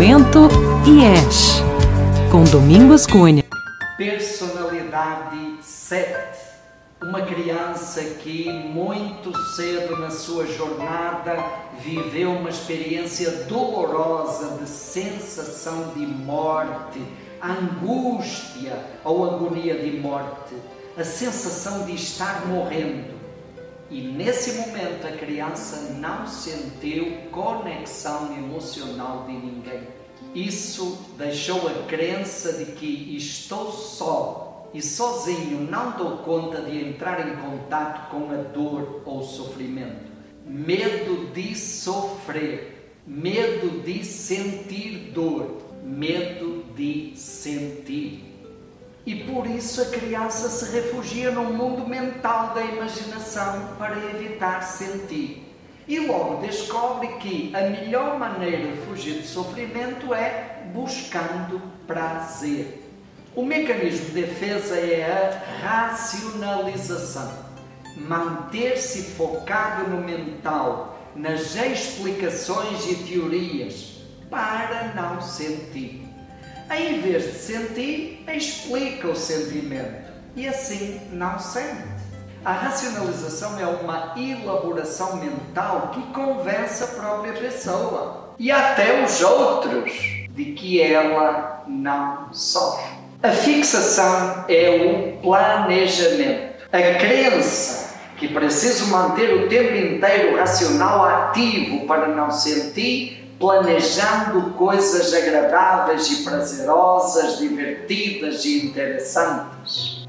Santo IES, com Domingos Cunha. Personalidade 7. Uma criança que muito cedo na sua jornada viveu uma experiência dolorosa de sensação de morte, angústia ou agonia de morte, a sensação de estar morrendo. E nesse momento a criança não sentiu conexão emocional de ninguém. Isso deixou a crença de que estou só e sozinho não dou conta de entrar em contato com a dor ou sofrimento. Medo de sofrer, medo de sentir dor, medo de sentir. E por isso a criança se refugia no mundo mental da imaginação para evitar sentir. E logo descobre que a melhor maneira de fugir do sofrimento é buscando prazer. O mecanismo de defesa é a racionalização. Manter-se focado no mental, nas explicações e teorias, para não sentir. Em vez de sentir, explica o sentimento e assim não sente. A racionalização é uma elaboração mental que convence a própria pessoa e até os outros de que ela não sofre. A fixação é o planejamento. A crença que preciso manter o tempo inteiro racional ativo para não sentir planejando coisas agradáveis e prazerosas, divertidas e interessantes.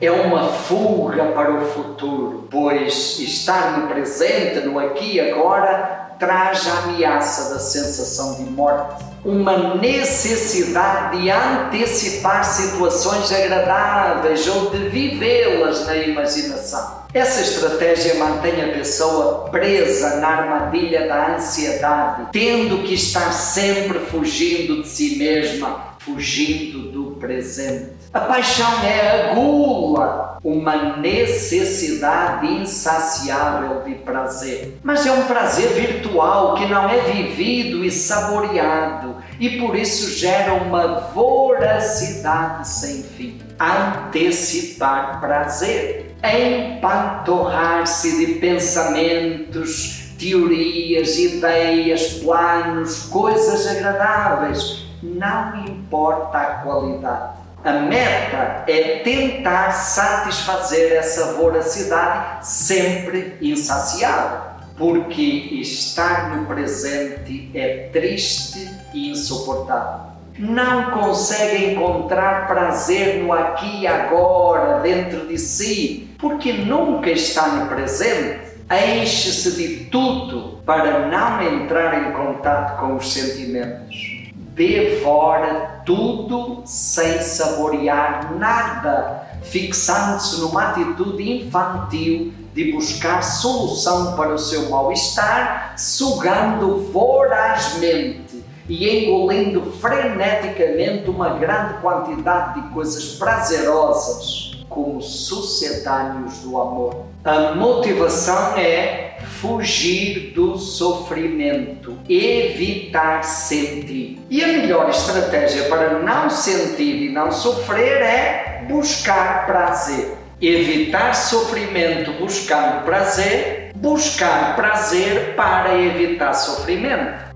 É uma fuga para o futuro, pois estar no presente, no aqui e agora, traz a ameaça da sensação de morte. Uma necessidade de antecipar situações agradáveis ou de vivê-las na imaginação. Essa estratégia mantém a pessoa presa na armadilha da ansiedade, tendo que estar sempre fugindo de si mesma, fugindo do presente. A paixão é a gula, uma necessidade insaciável de prazer. Mas é um prazer virtual que não é vivido e saboreado e por isso gera uma voracidade sem fim. Antecipar prazer empantorrar-se de pensamentos, teorias, ideias, planos, coisas agradáveis. Não importa a qualidade. A meta é tentar satisfazer essa voracidade sempre insaciável, porque estar no presente é triste e insuportável não consegue encontrar prazer no aqui e agora, dentro de si, porque nunca está no presente, enche-se de tudo para não entrar em contato com os sentimentos. Devora tudo sem saborear nada, fixando-se numa atitude infantil de buscar solução para o seu mal-estar, sugando vorazmente e engolindo freneticamente uma grande quantidade de coisas prazerosas como sucedâneos do amor. A motivação é fugir do sofrimento, evitar sentir. E a melhor estratégia para não sentir e não sofrer é buscar prazer. Evitar sofrimento buscando prazer, buscar prazer para evitar sofrimento.